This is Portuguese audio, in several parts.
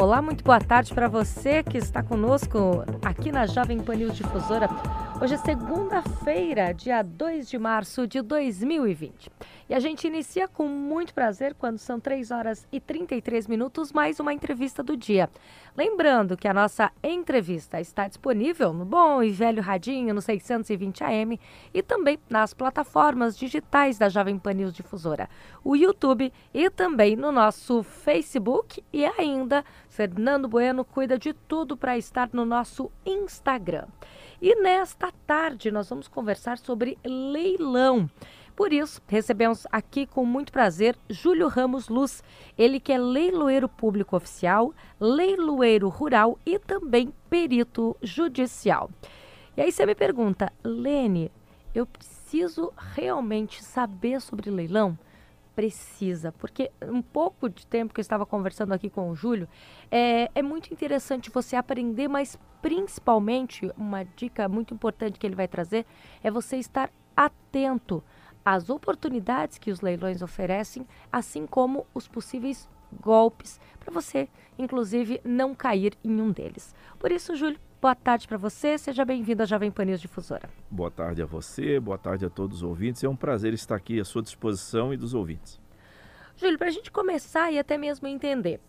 Olá, muito boa tarde para você que está conosco aqui na Jovem Pan News Difusora. Hoje é segunda-feira, dia 2 de março de 2020. E a gente inicia com muito prazer, quando são 3 horas e 33 minutos, mais uma entrevista do dia. Lembrando que a nossa entrevista está disponível no bom e velho radinho, no 620 AM e também nas plataformas digitais da Jovem Pan News Difusora, o YouTube e também no nosso Facebook e ainda Fernando Bueno cuida de tudo para estar no nosso Instagram. E nesta tarde nós vamos conversar sobre leilão. Por isso, recebemos aqui com muito prazer Júlio Ramos Luz, ele que é leiloeiro público oficial, leiloeiro rural e também perito judicial. E aí você me pergunta, Lene, eu preciso realmente saber sobre leilão? Precisa, porque um pouco de tempo que eu estava conversando aqui com o Júlio, é, é muito interessante você aprender, mas principalmente, uma dica muito importante que ele vai trazer é você estar atento às oportunidades que os leilões oferecem, assim como os possíveis golpes, para você, inclusive, não cair em um deles. Por isso, Júlio, boa tarde para você, seja bem-vindo à Jovem Pan News Difusora. Boa tarde a você, boa tarde a todos os ouvintes, é um prazer estar aqui à sua disposição e dos ouvintes. Júlio, para a gente começar e até mesmo entender,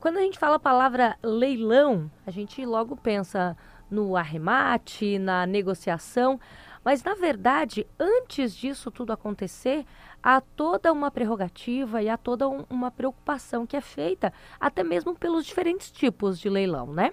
quando a gente fala a palavra leilão, a gente logo pensa no arremate, na negociação, mas na verdade, antes disso tudo acontecer, há toda uma prerrogativa e há toda um, uma preocupação que é feita até mesmo pelos diferentes tipos de leilão, né?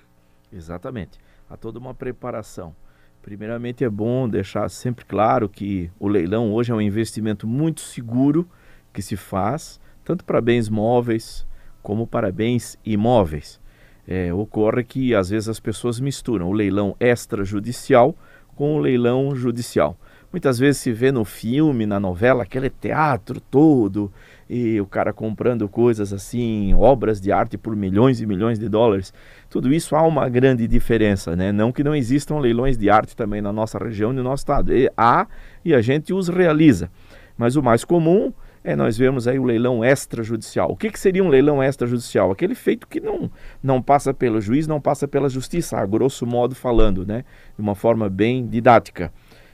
Exatamente. Há toda uma preparação. Primeiramente é bom deixar sempre claro que o leilão hoje é um investimento muito seguro que se faz tanto para bens móveis, como para bens imóveis. É, ocorre que às vezes as pessoas misturam o leilão extrajudicial com o leilão judicial. Muitas vezes se vê no filme, na novela, aquele teatro todo, e o cara comprando coisas assim, obras de arte por milhões e milhões de dólares. Tudo isso há uma grande diferença, né? Não que não existam leilões de arte também na nossa região e no nosso estado. E há e a gente os realiza. Mas o mais comum é, nós vemos aí o leilão extrajudicial. O que, que seria um leilão extrajudicial? Aquele feito que não, não passa pelo juiz, não passa pela justiça, a grosso modo falando, né? De uma forma bem didática.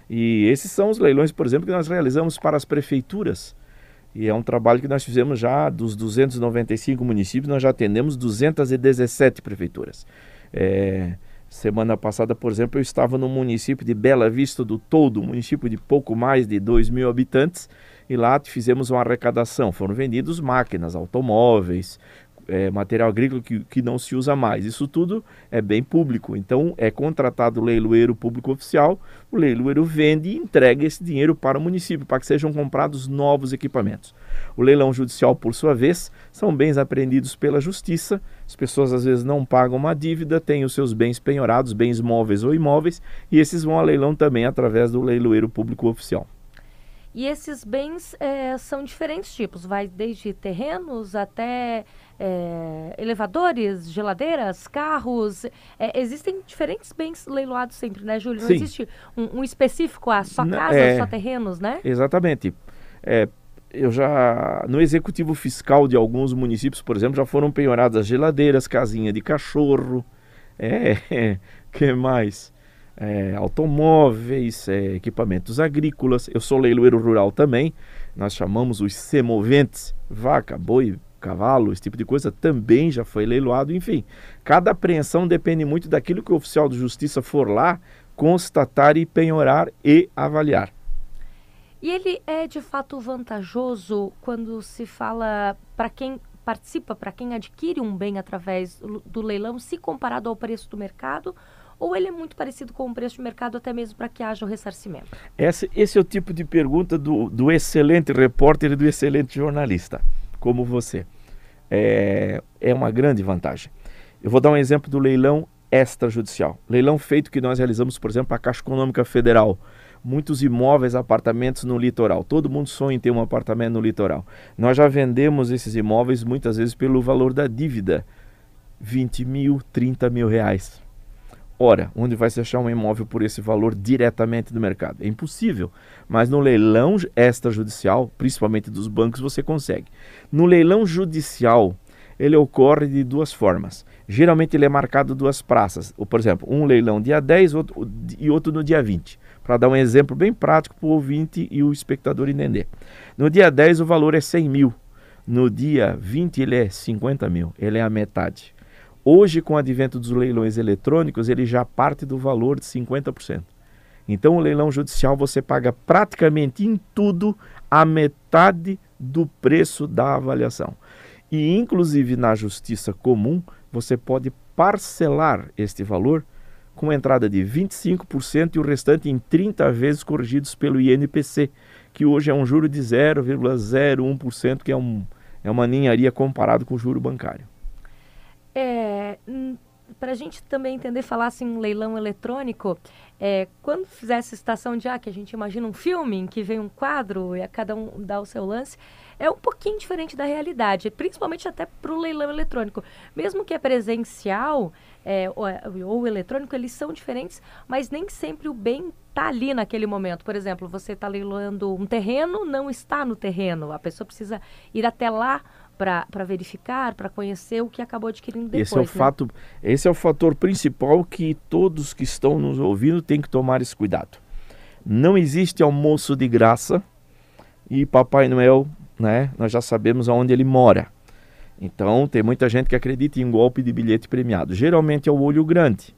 E esses são os leilões, por exemplo, que nós realizamos para as prefeituras. E é um trabalho que nós fizemos já dos 295 municípios, nós já atendemos 217 prefeituras. É, semana passada, por exemplo, eu estava no município de Bela Vista do Todo, um município de pouco mais de 2 mil habitantes, e lá fizemos uma arrecadação. Foram vendidos máquinas, automóveis, é, material agrícola que, que não se usa mais. Isso tudo é bem público. Então é contratado o leiloeiro público oficial, o leiloeiro vende e entrega esse dinheiro para o município, para que sejam comprados novos equipamentos. O leilão judicial, por sua vez, são bens apreendidos pela justiça. As pessoas às vezes não pagam uma dívida, têm os seus bens penhorados, bens móveis ou imóveis, e esses vão a leilão também através do leiloeiro público oficial. E esses bens é, são diferentes tipos, vai desde terrenos até é, elevadores, geladeiras, carros. É, existem diferentes bens leiloados sempre, né, Júlio? Não Sim. existe um, um, específico a só casa, é, só terrenos, né? Exatamente. É, eu já no executivo fiscal de alguns municípios, por exemplo, já foram penhoradas geladeiras, casinha de cachorro, é, que mais? é, automóveis, é, equipamentos agrícolas. Eu sou leiloeiro rural também. Nós chamamos os semoventes, vaca, boi, cavalo, esse tipo de coisa também já foi leiloado. Enfim, cada apreensão depende muito daquilo que o oficial de justiça for lá constatar e penhorar e avaliar. E ele é de fato vantajoso quando se fala para quem participa, para quem adquire um bem através do leilão, se comparado ao preço do mercado? ou ele é muito parecido com o preço de mercado até mesmo para que haja o ressarcimento? Esse, esse é o tipo de pergunta do, do excelente repórter e do excelente jornalista, como você. É, é uma grande vantagem. Eu vou dar um exemplo do leilão extrajudicial. Leilão feito que nós realizamos, por exemplo, a Caixa Econômica Federal. Muitos imóveis, apartamentos no litoral. Todo mundo sonha em ter um apartamento no litoral. Nós já vendemos esses imóveis muitas vezes pelo valor da dívida. 20 mil, 30 mil reais. Ora, onde vai se achar um imóvel por esse valor diretamente do mercado? É impossível. Mas no leilão extrajudicial, principalmente dos bancos, você consegue. No leilão judicial, ele ocorre de duas formas. Geralmente ele é marcado duas praças. Ou, por exemplo, um leilão dia 10 outro, e outro no dia 20. Para dar um exemplo bem prático para o ouvinte e o espectador entender. No dia 10 o valor é 100 mil. No dia 20 ele é 50 mil. Ele é a metade. Hoje, com o advento dos leilões eletrônicos, ele já parte do valor de 50%. Então, o leilão judicial você paga praticamente em tudo a metade do preço da avaliação. E, inclusive, na justiça comum, você pode parcelar este valor com entrada de 25% e o restante em 30 vezes corrigidos pelo INPC, que hoje é um juro de 0,01%, que é, um, é uma ninharia comparado com o juro bancário. É, para a gente também entender, falar assim, leilão eletrônico, é, quando fizesse estação de ar, que a gente imagina um filme em que vem um quadro e a cada um dá o seu lance, é um pouquinho diferente da realidade, principalmente até para o leilão eletrônico. Mesmo que é presencial é, ou, ou, eletrônico, eles são diferentes, mas nem sempre o bem está ali naquele momento. Por exemplo, você está leiloando um terreno, não está no terreno, a pessoa precisa ir até lá para verificar, para conhecer o que acabou adquirindo depois. Esse é o né? fato, esse é o fator principal que todos que estão nos ouvindo têm que tomar esse cuidado. Não existe almoço de graça e Papai Noel, né? Nós já sabemos aonde ele mora. Então tem muita gente que acredita em golpe de bilhete premiado. Geralmente é o olho grande.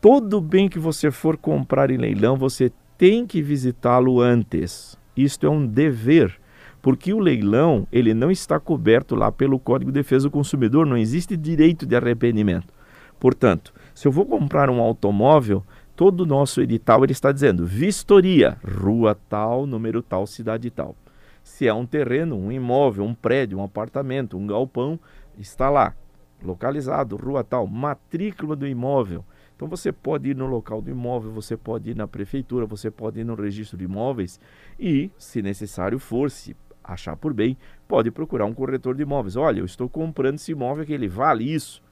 Todo bem que você for comprar em leilão, você tem que visitá-lo antes. Isto é um dever porque o leilão ele não está coberto lá pelo Código de Defesa do Consumidor, não existe direito de arrependimento. Portanto, se eu vou comprar um automóvel, todo o nosso edital ele está dizendo vistoria, rua tal, número tal, cidade tal. Se é um terreno, um imóvel, um prédio, um apartamento, um galpão, está lá, localizado, rua tal, matrícula do imóvel. Então você pode ir no local do imóvel, você pode ir na prefeitura, você pode ir no registro de imóveis e, se necessário for, se achar por bem, pode procurar um corretor de imóveis. Olha, eu estou comprando esse imóvel que ele vale isso.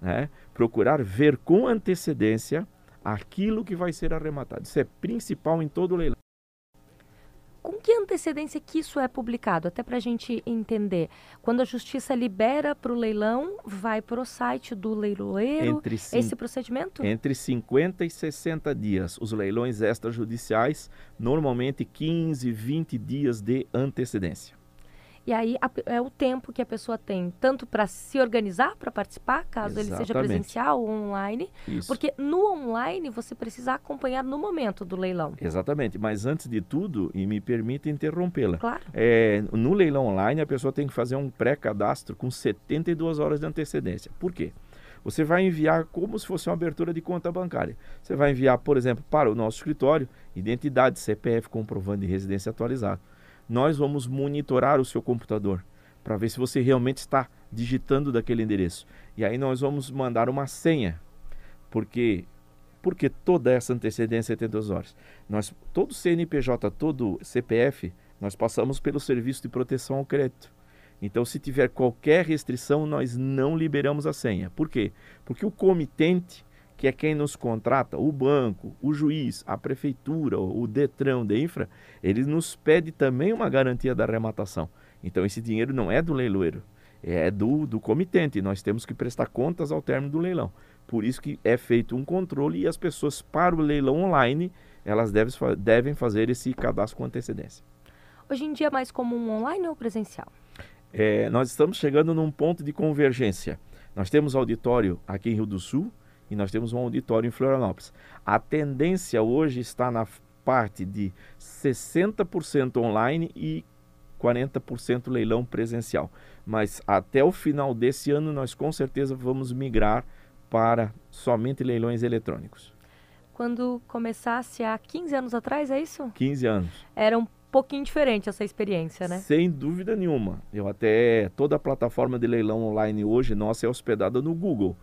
Né? Procurar ver com antecedência aquilo que vai ser arrematado. Isso é principal em todo leilão com que antecedência que isso é publicado? Até para a gente entender. Quando a justiça libera para o leilão, vai para o site do leiloeiro entre esse procedimento? Entre 50 e 60 dias. Os leilões extrajudiciais, normalmente 15, 20 dias de antecedência. E aí a, é o tempo que a pessoa tem, tanto para se organizar para participar, caso Exatamente. ele seja presencial ou online, Isso. porque no online você precisa acompanhar no momento do leilão. Exatamente, mas antes de tudo, e me permita interrompê-la, claro. é, no leilão online a pessoa tem que fazer um pré-cadastro com 72 horas de antecedência. Por quê? Você vai enviar como se fosse uma abertura de conta bancária. Você vai enviar, por exemplo, para o nosso escritório, identidade, CPF, comprovando de residência atualizado nós vamos monitorar o seu computador para ver se você realmente está digitando daquele endereço. E aí nós vamos mandar uma senha, porque porque toda essa antecedência 72 horas. Nós todo CNPJ, todo CPF, nós passamos pelo serviço de proteção ao crédito. Então, se tiver qualquer restrição, nós não liberamos a senha. Por quê? Porque o comitente que é quem nos contrata, o banco, o juiz, a prefeitura, o Detran, de infra, ele nos pede também uma garantia da arrematação. Então esse dinheiro não é do leiloeiro, é do, do comitente. Nós temos que prestar contas ao término do leilão. Por isso que é feito um controle e as pessoas para o leilão online, elas devem, devem fazer esse cadastro com antecedência. Hoje em dia é mais comum online ou presencial? É, nós estamos chegando num ponto de convergência. Nós temos auditório aqui em Rio do Sul, e nós temos um auditório em Florianópolis. A tendência hoje está na parte de 60% online e 40% leilão presencial. Mas até o final desse ano nós com certeza vamos migrar para somente leilões eletrônicos. Quando começasse há 15 anos atrás, é isso? 15 anos. Era um pouquinho diferente essa experiência, né? Sem dúvida nenhuma. Eu até toda a plataforma de leilão online hoje nossa é hospedada no Google,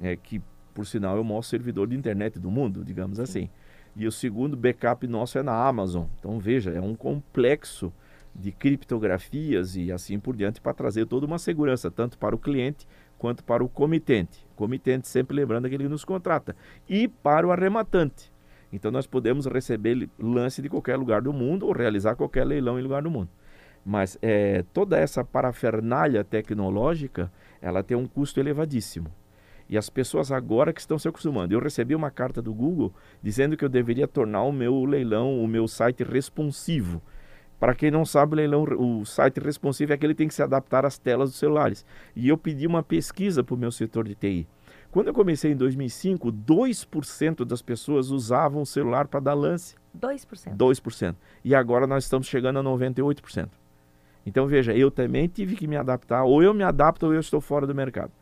é, que por sinal é o maior servidor de internet do mundo, digamos Sim. assim. E o segundo backup nosso é na Amazon. Então veja, é um complexo de criptografias e assim por diante para trazer toda uma segurança, tanto para o cliente quanto para o comitente. Comitente sempre lembrando aquele que nos contrata. E para o arrematante. Então nós podemos receber lance de qualquer lugar do mundo ou realizar qualquer leilão em lugar do mundo. Mas é, toda essa parafernália tecnológica, ela tem um custo elevadíssimo. E as pessoas agora que estão se acostumando. Eu recebi uma carta do Google dizendo que eu deveria tornar o meu leilão, o meu site responsivo. Para quem não sabe, o leilão, o site responsivo é aquele que tem que se adaptar às telas dos celulares. E eu pedi uma pesquisa para o meu setor de TI. Quando eu comecei em 2005, 2% das pessoas usavam o celular para dar lance. 2%. 2%. E agora nós estamos chegando a 98%. Então veja, eu também tive que me adaptar, ou eu me adapto ou eu estou fora do mercado.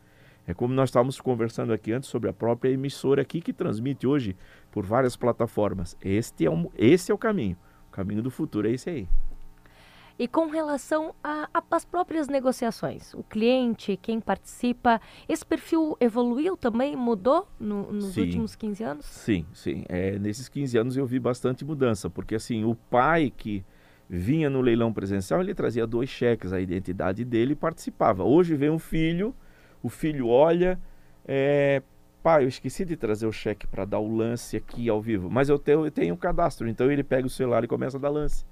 É como nós estávamos conversando aqui antes sobre a própria emissora aqui que transmite hoje por várias plataformas. Este é, um, esse é o caminho. O caminho do futuro é esse aí. E com relação às próprias negociações, o cliente, quem participa, esse perfil evoluiu também, mudou no, nos sim, últimos 15 anos? Sim, sim. É, nesses 15 anos eu vi bastante mudança, porque assim, o pai que vinha no leilão presencial, ele trazia dois cheques, a identidade dele e participava. Hoje vem um filho, o filho olha, é, pai, eu esqueci de trazer o cheque para dar o lance aqui ao vivo, mas eu tenho, eu tenho um cadastro, então ele pega o celular e começa a dar lance.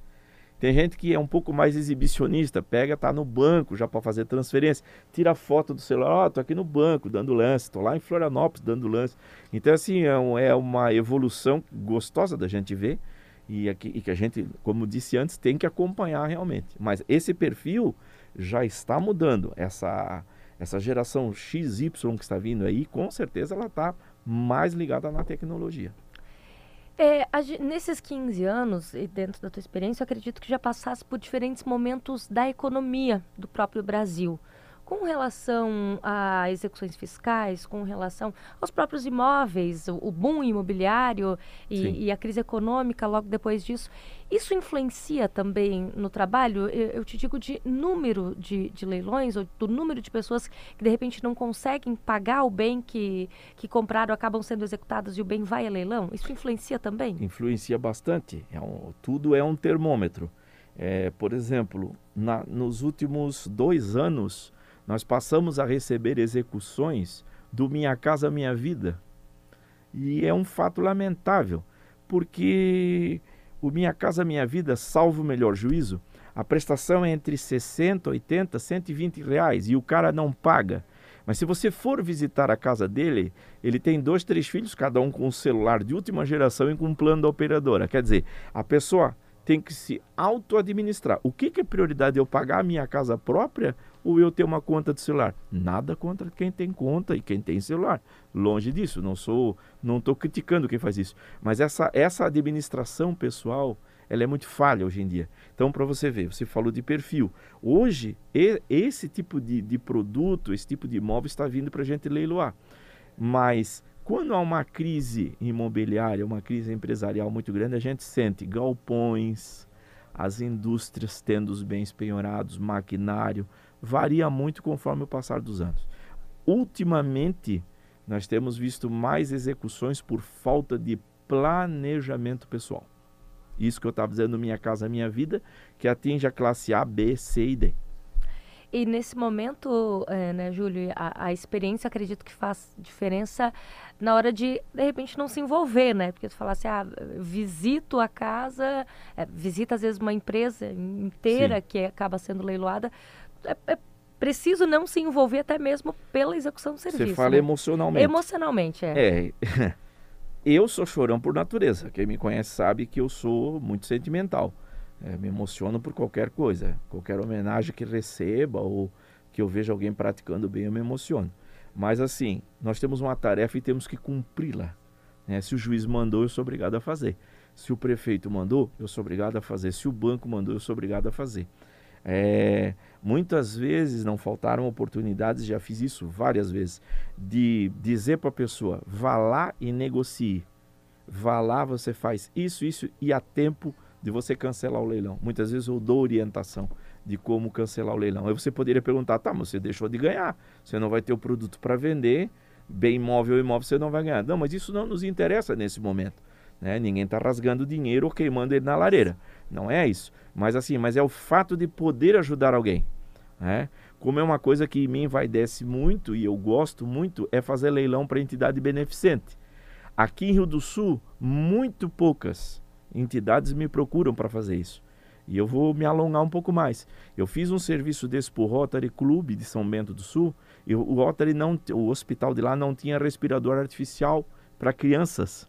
Tem gente que é um pouco mais exibicionista, pega, tá no banco já para fazer transferência, tira foto do celular, ó, oh, tô aqui no banco dando lance, tô lá em Florianópolis dando lance. Então assim, é, um, é uma evolução gostosa da gente ver e, aqui, e que a gente, como disse antes, tem que acompanhar realmente. Mas esse perfil já está mudando. Essa, essa geração XY que está vindo aí, com certeza ela está mais ligada na tecnologia. É, nesses 15 anos, e dentro da tua experiência, eu acredito que já passasse por diferentes momentos da economia do próprio Brasil com relação a execuções fiscais, com relação aos próprios imóveis, o, o boom imobiliário e, e, a crise econômica logo depois disso, isso influencia também no trabalho? Eu, eu te digo de número de, de, leilões, ou do número de pessoas que de repente não conseguem pagar o bem que, que compraram, acabam sendo executados e o bem vai a leilão? Isso influencia também? Influencia bastante. É um, tudo é um termômetro. É, por exemplo, na, nos últimos dois anos, nós passamos a receber execuções do Minha Casa Minha Vida. E é um fato lamentável, porque o Minha Casa Minha Vida, salvo o melhor juízo, a prestação é entre 60, 80, 120 reais e o cara não paga. Mas se você for visitar a casa dele, ele tem dois, três filhos, cada um com um celular de última geração e com um plano da operadora. Quer dizer, a pessoa tem que se auto-administrar. O que, que é prioridade? Eu pagar a minha casa própria ou eu ter uma conta de celular? Nada contra quem tem conta e quem tem celular. Longe disso, não sou, não estou criticando quem faz isso. Mas essa, essa administração pessoal, ela é muito falha hoje em dia. Então, para você ver, você falou de perfil. Hoje, esse tipo de, de produto, esse tipo de imóvel está vindo para a gente leiloar. Mas quando há uma crise imobiliária, uma crise empresarial muito grande, a gente sente galpões, as indústrias tendo os bens penhorados, maquinário, varia muito conforme o passar dos anos. Ultimamente, nós temos visto mais execuções por falta de planejamento pessoal. Isso que eu estava dizendo, Minha Casa Minha Vida, que atinge a classe A, B, C e D. E nesse momento, é, né, Júlio, a, a, experiência acredito que faz diferença na hora de, de repente, não se envolver, né? Porque tu fala assim, ah, visito a casa, é, visita às vezes uma empresa inteira Sim. que acaba sendo leiloada. É, é, preciso não se envolver até mesmo pela execução do serviço. Você fala né? emocionalmente. Emocionalmente, é. É. eu sou chorão por natureza. Quem me conhece sabe que eu sou muito sentimental. É, me emociono por qualquer coisa. Qualquer homenagem que receba ou que eu veja alguém praticando bem, eu me emociono. Mas assim, nós temos uma tarefa e temos que cumpri-la. Né? Se o juiz mandou, eu sou obrigado a fazer. Se o prefeito mandou, eu sou obrigado a fazer. Se o banco mandou, eu sou obrigado a fazer. É, muitas vezes não faltaram oportunidades, já fiz isso várias vezes, de dizer para a pessoa: vá lá e negocie. Vá lá, você faz isso, isso e a tempo de você cancelar o leilão. Muitas vezes eu dou orientação de como cancelar o leilão. Aí você poderia perguntar, tá, mas você deixou de ganhar, você não vai ter o produto para vender, bem imóvel ou imóvel você não vai ganhar. Não, mas isso não nos interessa nesse momento. Né? Ninguém está rasgando dinheiro ou queimando ele na lareira. Não é isso. Mas assim, mas é o fato de poder ajudar alguém. Né? Como é uma coisa que me envaidece muito e eu gosto muito, é fazer leilão para entidade beneficente. Aqui em Rio do Sul, muito poucas entidades me procuram para fazer isso. E eu vou me alongar um pouco mais. Eu fiz um serviço desse para o Rotary Clube de São Bento do Sul. E o Rotary não, o hospital de lá não tinha respirador artificial para crianças.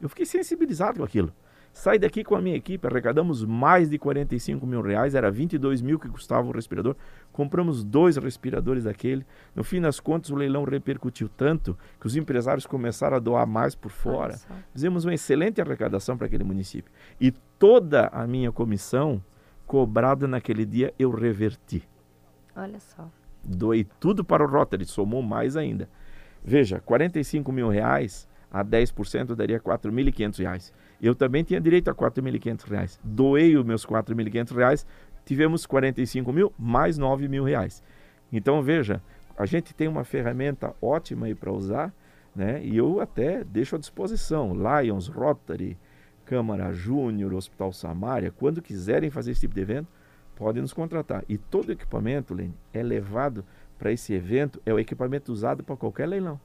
Eu fiquei sensibilizado com aquilo. Saí daqui com a minha equipe, arrecadamos mais de 45 mil reais, era 22 mil que custava o respirador. Compramos dois respiradores daquele. No fim das contas, o leilão repercutiu tanto que os empresários começaram a doar mais por fora. Fizemos uma excelente arrecadação para aquele município. E toda a minha comissão cobrada naquele dia eu reverti. Olha só. Doei tudo para o Rotary, somou mais ainda. Veja, 45 mil reais a 10% daria 4.500 reais. Eu também tinha direito a 4.500 reais. Doei os meus 4.500 reais, tivemos 45 mil mais 9 mil reais. Então veja, a gente tem uma ferramenta ótima aí para usar, né? E eu até deixo à disposição. Lions, Rotary, Câmara Júnior, Hospital Samária, quando quiserem fazer esse tipo de evento, podem nos contratar. E todo equipamento, Lene, é levado para esse evento, é o equipamento usado para qualquer leilão.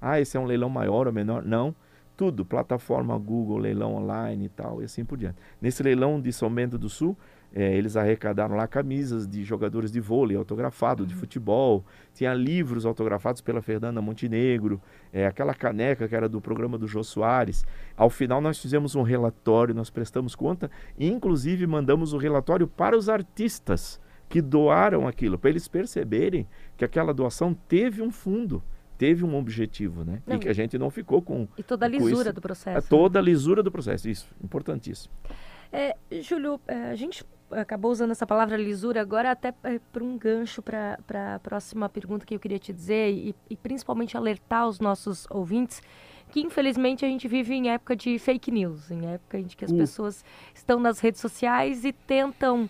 Ah, esse é um leilão maior ou menor? Não. Tudo, plataforma Google, leilão online e tal, e assim por diante. Nesse leilão de São Bento do Sul, é, eles arrecadaram lá camisas de jogadores de vôlei autografado, uhum. de futebol, tinha livros autografados pela Fernanda Montenegro, é, aquela caneca que era do programa do Jô Soares. Ao final nós fizemos um relatório, nós prestamos conta e inclusive mandamos o relatório para os artistas que doaram aquilo, para eles perceberem que aquela doação teve um fundo teve um objetivo, né? Não, e que a gente não ficou com. E toda a lisura do processo. É, toda a lisura do processo, isso, importantíssimo. É, Júlio, é, a gente acabou usando essa palavra lisura agora até é, para um gancho para a próxima pergunta que eu queria te dizer e, e principalmente alertar os nossos ouvintes que infelizmente a gente vive em época de fake news, em época em que as uh. pessoas estão nas redes sociais e tentam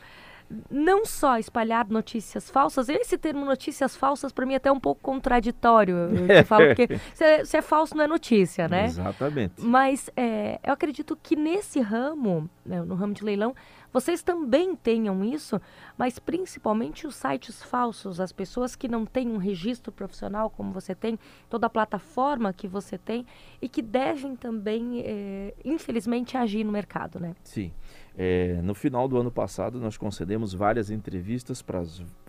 não só espalhar notícias falsas, esse termo notícias falsas para mim é até um pouco contraditório. Eu falo porque se é, se é, falso não é notícia, né? Exatamente. Mas é, eu acredito que nesse ramo, né, no ramo de leilão, vocês também tenham isso, mas principalmente os sites falsos, as pessoas que não têm um registro profissional como você tem, toda a plataforma que você tem e que devem também, é, infelizmente, agir no mercado, né? Sim. É, no final do ano passado, nós concedemos várias entrevistas para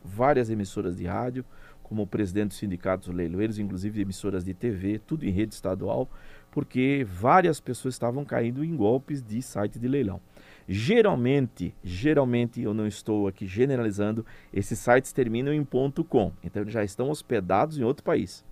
várias emissoras de rádio, como o presidente dos sindicatos leiloeiros, inclusive emissoras de TV, tudo em rede estadual, porque várias pessoas estavam caindo em golpes de site de leilão. Geralmente, geralmente eu não estou aqui generalizando, esses sites terminam em .com, então já estão hospedados em outro país.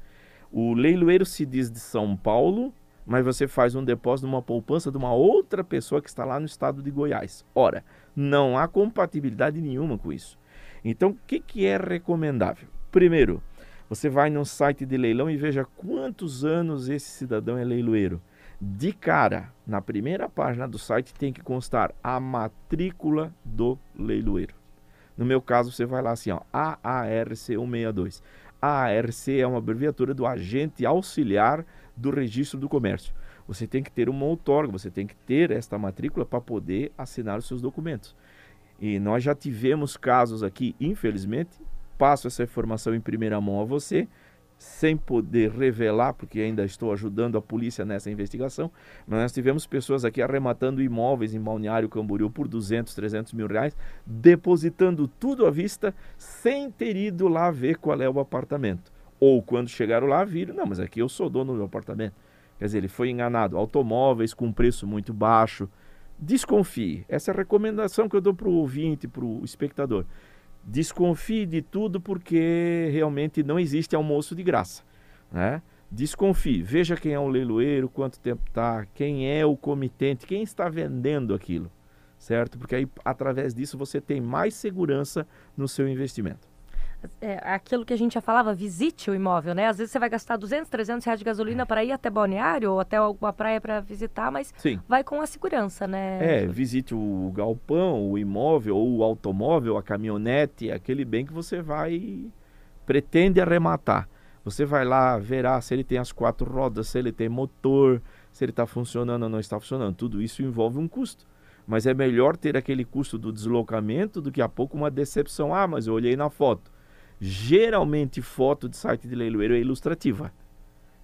O leiloeiro se diz de São Paulo, mas você faz um depósito numa poupança de uma outra pessoa que está lá no estado de Goiás. Ora, não há compatibilidade nenhuma com isso. Então, o que, que é recomendável? Primeiro, você vai no site de leilão e veja quantos anos esse cidadão é leiloeiro. De cara, na primeira página do site tem que constar a matrícula do leiloeiro. No meu caso, você vai lá assim, ó, AARC 162. AARC é uma abreviatura do agente auxiliar do registro do comércio. Você tem que ter uma outorga, você tem que ter esta matrícula para poder assinar os seus documentos. E nós já tivemos casos aqui, infelizmente, passo essa informação em primeira mão a você, sem poder revelar, porque ainda estou ajudando a polícia nessa investigação, mas nós tivemos pessoas aqui arrematando imóveis em Balneário Camboriú por 200, 300 mil reais, depositando tudo à vista, sem ter ido lá ver qual é o apartamento. Ou quando chegaram lá, viram, não, mas aqui eu sou dono do meu apartamento. Quer dizer, ele foi enganado. Automóveis com preço muito baixo. Desconfie. Essa é a recomendação que eu dou para o ouvinte, para o espectador. Desconfie de tudo porque realmente não existe almoço de graça. Né? Desconfie. Veja quem é o leiloeiro, quanto tempo está, quem é o comitente, quem está vendendo aquilo. Certo? Porque aí, através disso, você tem mais segurança no seu investimento é, aquilo que a gente já falava, visite o imóvel, né? Às vezes você vai gastar 200, 300 reais de gasolina para ir até Balneário ou até alguma praia para visitar, mas Sim. vai com a segurança, né? É, visite o galpão, o imóvel, ou o automóvel, a caminhonete, aquele bem que você vai, pretende arrematar. Você vai lá, verá se ele tem as quatro rodas, se ele tem motor, se ele está funcionando ou não está funcionando. Tudo isso envolve um custo. Mas é melhor ter aquele custo do deslocamento do que a pouco uma decepção. Ah, mas eu olhei na foto geralmente foto de site de leiloeiro é ilustrativa.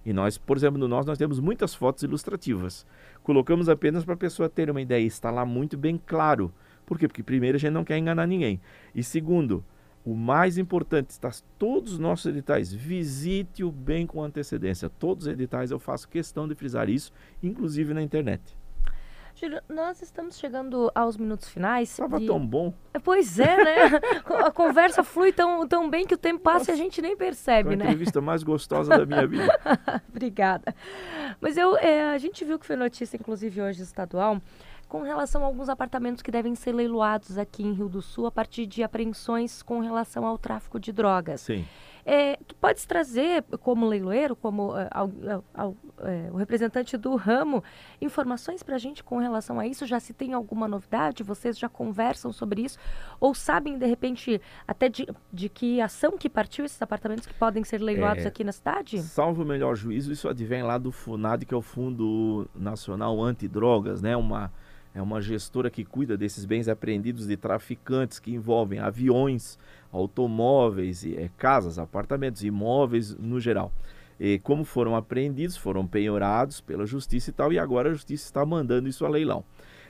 E nós, por exemplo, no nosso, nós temos muitas fotos ilustrativas. Colocamos apenas para a pessoa ter uma ideia. Está lá muito bem claro Por quê? Porque primeiro a gente não quer enganar ninguém. E segundo, o mais importante está todos os nossos editais. Visite-o bem com antecedência. Todos os editais eu faço questão de frisar isso, inclusive na internet. Júlio, nós estamos chegando aos minutos finais. Estava de... tão bom. Pois é, né? a conversa flui tão, tão bem que o tempo passa Nossa, e a gente nem percebe, Foi né? a entrevista mais gostosa da minha vida. Obrigada. Mas eu, é, a gente viu que foi notícia, inclusive hoje estadual, com relação a alguns apartamentos que devem ser leiloados aqui em Rio do Sul a partir de apreensões com relação ao tráfico de drogas. Sim. É, tu podes trazer, como leiloeiro, como uh, ao, ao, é, o representante do ramo, informações para a gente com relação a isso? Já se tem alguma novidade? Vocês já conversam sobre isso? Ou sabem, de repente, até de, de que ação que partiu esses apartamentos que podem ser leiloados é, aqui na cidade? Salvo o melhor juízo, isso advém lá do FUNAD, que é o Fundo Nacional Antidrogas, né? Uma é uma gestora que cuida desses bens apreendidos de traficantes que envolvem aviões, automóveis, é, casas, apartamentos, imóveis no geral. E como foram apreendidos, foram penhorados pela justiça e tal, e agora a justiça está mandando isso a leilão.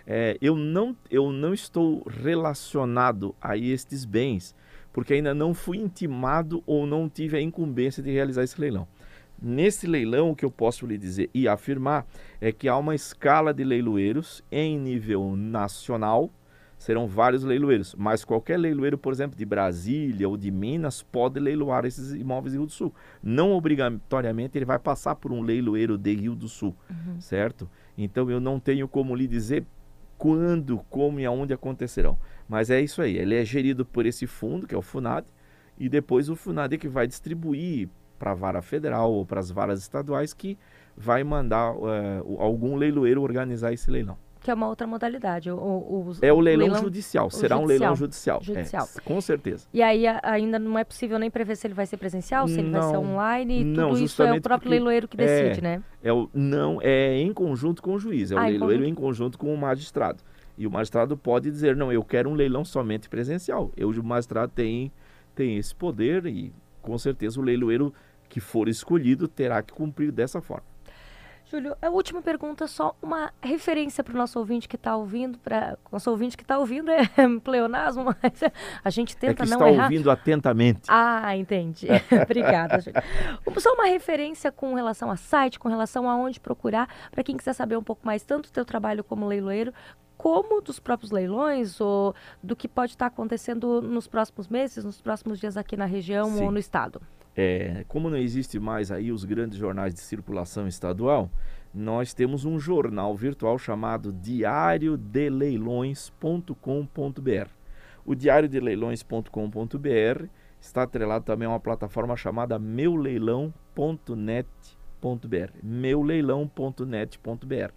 É, eu, não, eu não estou relacionado a estes bens, porque ainda não fui intimado ou não tive a incumbência de realizar esse leilão. Nesse leilão, o que eu posso lhe dizer e afirmar é que há uma escala de leiloeiros em nível nacional, serão vários leiloeiros, mas qualquer leiloeiro, por exemplo, de Brasília ou de Minas, pode leiloar esses imóveis em Rio do Sul. Não obrigatoriamente ele vai passar por um leiloeiro de Rio do Sul, uhum. certo? Então eu não tenho como lhe dizer quando, como e aonde acontecerão. Mas é isso aí, ele é gerido por esse fundo, que é o FUNAD, e depois o FUNAD é que vai distribuir para a vara federal ou para as varas estaduais que vai mandar uh, algum leiloeiro organizar esse leilão. Que é uma outra modalidade. O, o, é o leilão, leilão judicial, será judicial. um leilão judicial. judicial. É, com certeza. E aí a, ainda não é possível nem prever se ele vai ser presencial, se ele vai ser online, não, tudo isso é o próprio leiloeiro que decide, é, né? É o, não, é em conjunto com o juiz, é ah, o leiloeiro em conjunto. em conjunto com o magistrado. E o magistrado pode dizer, não, eu quero um leilão somente presencial. Eu, o magistrado tem, tem esse poder e com certeza o leiloeiro que for escolhido terá que cumprir dessa forma. Júlio, a última pergunta, só uma referência para o nosso ouvinte que está ouvindo, para nosso ouvinte que está ouvindo é pleonasmo, mas a gente tenta é que não está errar. ouvindo atentamente. Ah, entendi. Obrigada, Júlio. Só uma referência com relação a site, com relação a onde procurar, para quem quiser saber um pouco mais tanto do teu trabalho como leiloeiro, como dos próprios leilões ou do que pode estar acontecendo nos próximos meses, nos próximos dias aqui na região Sim. ou no estado. É, como não existe mais aí os grandes jornais de circulação estadual, nós temos um jornal virtual chamado diariodeleilões.com.br. O diariodeleilões.com.br está atrelado também a uma plataforma chamada meuleilão.net.br. meuleilão.net.br.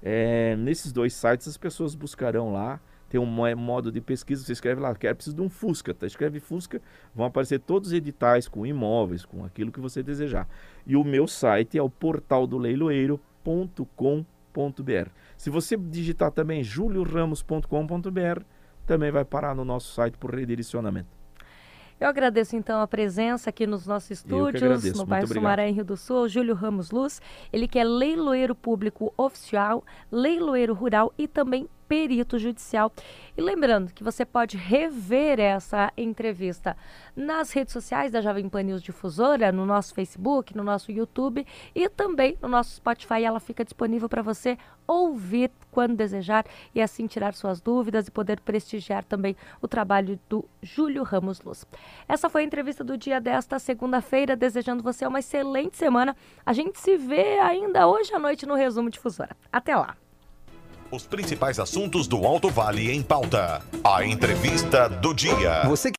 É, nesses dois sites as pessoas buscarão lá tem um modo de pesquisa, você escreve lá, quer preciso de um Fusca, tá? escreve Fusca, vão aparecer todos os editais com imóveis, com aquilo que você desejar. E o meu site é o portaldoleiloeiro.com.br. Se você digitar também julioramos.com.br, também vai parar no nosso site por redirecionamento. Eu agradeço então a presença aqui nos nossos estúdios, no bairro Sumaré, em Rio do Sul, Júlio Ramos Luz, ele que é leiloeiro público oficial, leiloeiro rural e também perito judicial. E lembrando que você pode rever essa entrevista nas redes sociais da Jovem Pan News Difusora, no nosso Facebook, no nosso YouTube e também no nosso Spotify. Ela fica disponível para você ouvir quando desejar e assim tirar suas dúvidas e poder prestigiar também o trabalho do Júlio Ramos Luz. Essa foi a entrevista do dia desta segunda-feira, desejando você uma excelente semana. A gente se vê ainda hoje à noite no Resumo Difusora. Até lá! Os principais assuntos do Alto Vale em pauta. A entrevista do dia. Você